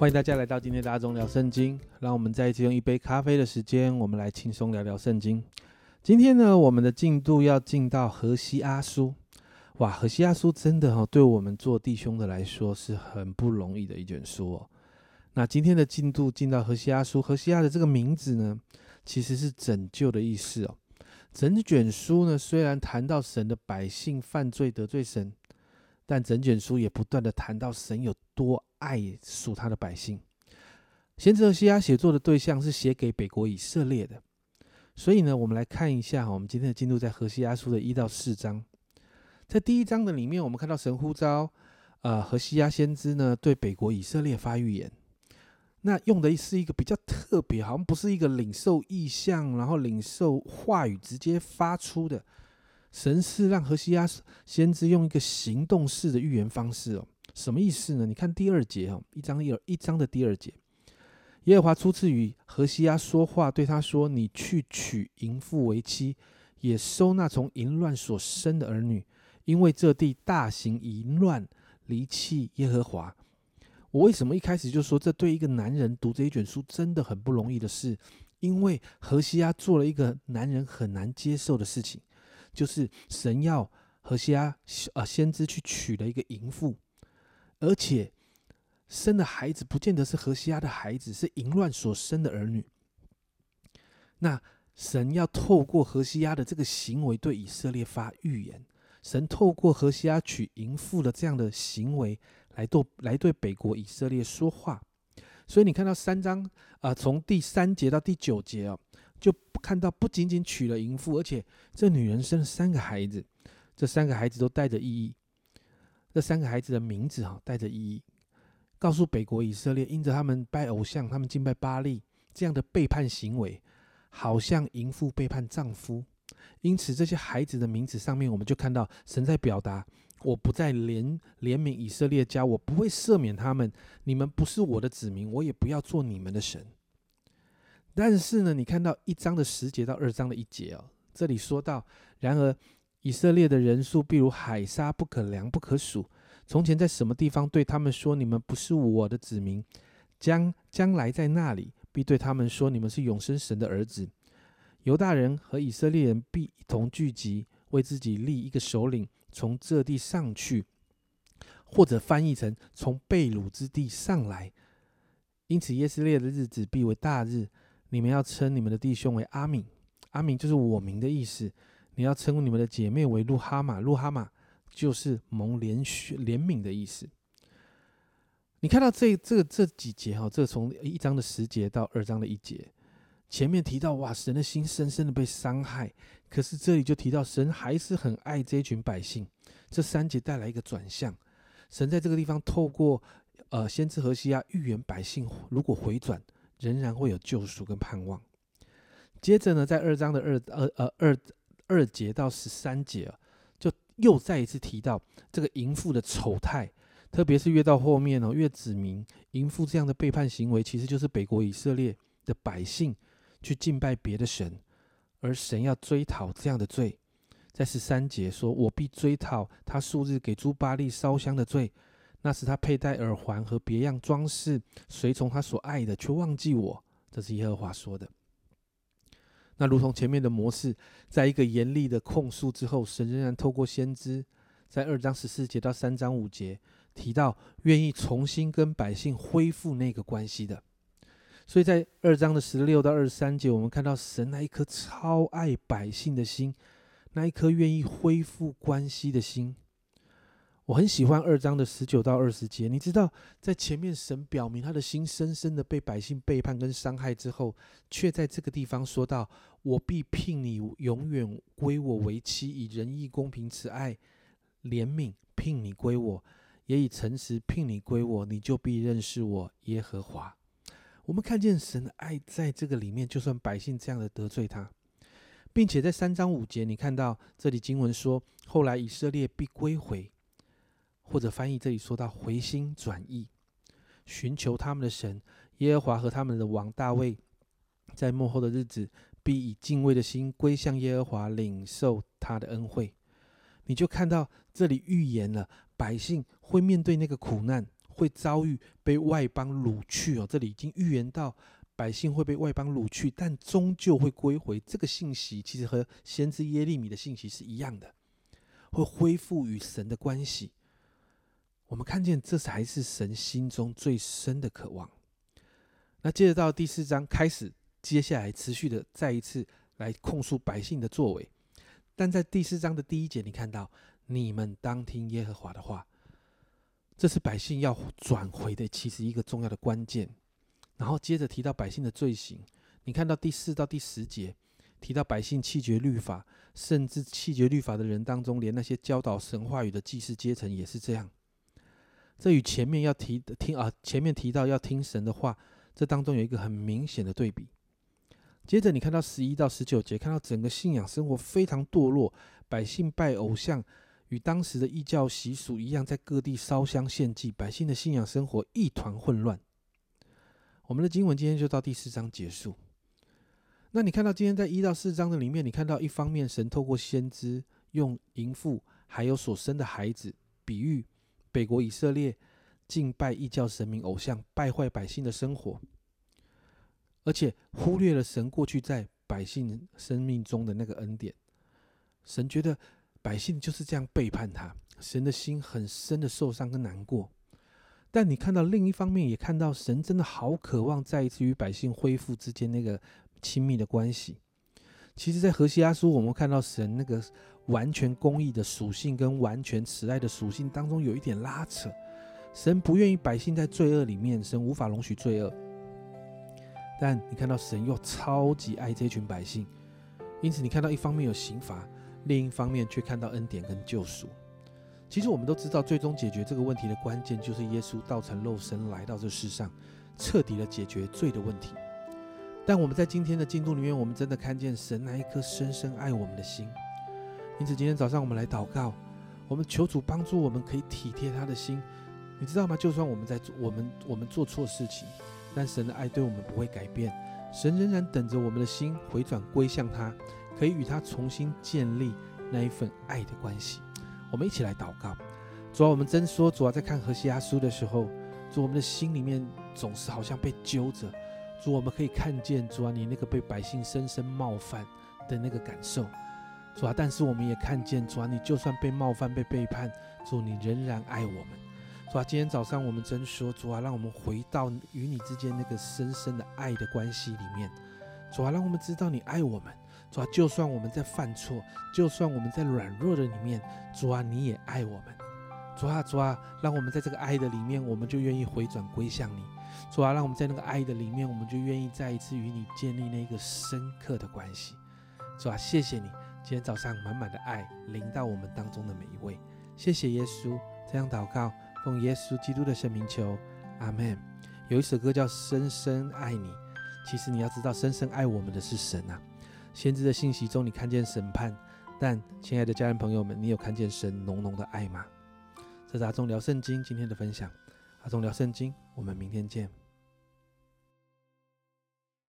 欢迎大家来到今天的大众聊圣经。让我们再一次用一杯咖啡的时间，我们来轻松聊聊圣经。今天呢，我们的进度要进到何西阿书。哇，何西阿书真的哈，对我们做弟兄的来说是很不容易的一卷书哦。那今天的进度进到何西阿书，何西阿的这个名字呢，其实是拯救的意思哦。整卷书呢，虽然谈到神的百姓犯罪得罪神，但整卷书也不断的谈到神有多爱属他的百姓。先知何西阿写作的对象是写给北国以色列的，所以呢，我们来看一下，我们今天的进度在何西阿书的一到四章。在第一章的里面，我们看到神呼召，呃，何西阿先知呢对北国以色列发预言。那用的是一个比较特别，好像不是一个领受意象，然后领受话语直接发出的。神是让何西阿先知用一个行动式的预言方式哦，什么意思呢？你看第二节哦，一章一一章的第二节，耶和华初次与何西阿说话，对他说：“你去娶淫妇为妻，也收纳从淫乱所生的儿女，因为这地大行淫乱，离弃耶和华。”我为什么一开始就说这对一个男人读这一卷书真的很不容易的事？因为何西阿做了一个男人很难接受的事情，就是神要何西阿呃先知去娶了一个淫妇，而且生的孩子不见得是何西阿的孩子，是淫乱所生的儿女。那神要透过何西阿的这个行为对以色列发预言，神透过何西阿娶淫妇的这样的行为。来对来对北国以色列说话，所以你看到三章啊，从第三节到第九节哦，就看到不仅仅娶了淫妇，而且这女人生了三个孩子，这三个孩子都带着意义，这三个孩子的名字哈带着意义，告诉北国以色列，因着他们拜偶像，他们敬拜巴利这样的背叛行为，好像淫妇背叛丈夫，因此这些孩子的名字上面，我们就看到神在表达。我不再怜怜悯以色列家，我不会赦免他们。你们不是我的子民，我也不要做你们的神。但是呢，你看到一章的十节到二章的一节哦，这里说到：然而以色列的人数，譬如海沙，不可量，不可数。从前在什么地方对他们说：你们不是我的子民，将将来在那里必对他们说：你们是永生神的儿子。犹大人和以色列人必一同聚集，为自己立一个首领。从这地上去，或者翻译成从被掳之地上来。因此，耶斯列的日子必为大日。你们要称你们的弟兄为阿敏，阿敏就是我名的意思。你要称呼你们的姐妹为路哈玛，路哈玛就是蒙怜恤怜悯的意思。你看到这这这几节哈，这从一章的十节到二章的一节。前面提到哇，神的心深深的被伤害，可是这里就提到神还是很爱这一群百姓。这三节带来一个转向，神在这个地方透过呃先知何西亚预言百姓如果回转，仍然会有救赎跟盼望。接着呢，在二章的二二呃二二节到十三节啊，就又再一次提到这个淫妇的丑态，特别是越到后面哦，越指明淫妇这样的背叛行为，其实就是北国以色列的百姓。去敬拜别的神，而神要追讨这样的罪，在十三节说：“我必追讨他数日给朱巴利烧香的罪，那是他佩戴耳环和别样装饰，随从他所爱的，却忘记我。”这是耶和华说的。那如同前面的模式，在一个严厉的控诉之后，神仍然透过先知，在二章十四节到三章五节提到，愿意重新跟百姓恢复那个关系的。所以在二章的十六到二十三节，我们看到神那一颗超爱百姓的心，那一颗愿意恢复关系的心。我很喜欢二章的十九到二十节。你知道，在前面神表明他的心深深的被百姓背叛跟伤害之后，却在这个地方说到：“我必聘你永远归我为妻，以仁义、公平、慈爱、怜悯聘你归我，也以诚实聘你归我，你就必认识我耶和华。”我们看见神的爱在这个里面，就算百姓这样的得罪他，并且在三章五节，你看到这里经文说，后来以色列必归回，或者翻译这里说到回心转意，寻求他们的神耶和华和他们的王大卫，在幕后的日子必以敬畏的心归向耶和华，领受他的恩惠。你就看到这里预言了百姓会面对那个苦难。会遭遇被外邦掳去哦。这里已经预言到百姓会被外邦掳去，但终究会归回。这个信息其实和先知耶利米的信息是一样的，会恢复与神的关系。我们看见这才是神心中最深的渴望。那接着到第四章开始，接下来持续的再一次来控诉百姓的作为。但在第四章的第一节，你看到你们当听耶和华的话，这是百姓要转回的其实一个重要的关键。然后接着提到百姓的罪行，你看到第四到第十节提到百姓弃绝律法，甚至弃绝律法的人当中，连那些教导神话语的祭司阶层也是这样。这与前面要提的听啊，前面提到要听神的话，这当中有一个很明显的对比。接着你看到十一到十九节，看到整个信仰生活非常堕落，百姓拜偶像，与当时的异教习俗一样，在各地烧香献祭，百姓的信仰生活一团混乱。我们的经文今天就到第四章结束。那你看到今天在一到四章的里面，你看到一方面神透过先知用淫妇还有所生的孩子比喻。北国以色列敬拜异教神明偶像，败坏百姓的生活，而且忽略了神过去在百姓生命中的那个恩典。神觉得百姓就是这样背叛他，神的心很深的受伤跟难过。但你看到另一方面，也看到神真的好渴望再一次与百姓恢复之间那个亲密的关系。其实，在何西阿书，我们看到神那个。完全公义的属性跟完全慈爱的属性当中有一点拉扯，神不愿意百姓在罪恶里面，神无法容许罪恶。但你看到神又超级爱这群百姓，因此你看到一方面有刑罚，另一方面却看到恩典跟救赎。其实我们都知道，最终解决这个问题的关键就是耶稣道成肉身来到这世上，彻底的解决罪的问题。但我们在今天的进度里面，我们真的看见神那一颗深深爱我们的心。因此，今天早上我们来祷告，我们求主帮助我们，可以体贴他的心。你知道吗？就算我们在做我们我们做错事情，但神的爱对我们不会改变。神仍然等着我们的心回转归向他，可以与他重新建立那一份爱的关系。我们一起来祷告。主啊，我们真说，主啊，在看何西阿书的时候，主我们的心里面总是好像被揪着。主，我们可以看见，主啊，你那个被百姓深深冒犯的那个感受。主啊，但是我们也看见，主啊，你就算被冒犯、被背叛，主你仍然爱我们。主啊，今天早上我们真说，主啊，让我们回到与你之间那个深深的爱的关系里面。主啊，让我们知道你爱我们。主啊，就算我们在犯错，就算我们在软弱的里面，主啊，你也爱我们。主啊，主啊，让我们在这个爱的里面，我们就愿意回转归向你。主啊，让我们在那个爱的里面，我们就愿意再一次与你建立那个深刻的关系。主啊，谢谢你。今天早上满满的爱临到我们当中的每一位，谢谢耶稣。这样祷告，奉耶稣基督的圣名求，阿门。有一首歌叫《深深爱你》，其实你要知道，深深爱我们的是神啊。先知的信息中，你看见审判，但亲爱的家人朋友们，你有看见神浓浓的爱吗？这是阿忠聊圣经今天的分享，阿忠聊圣经，我们明天见。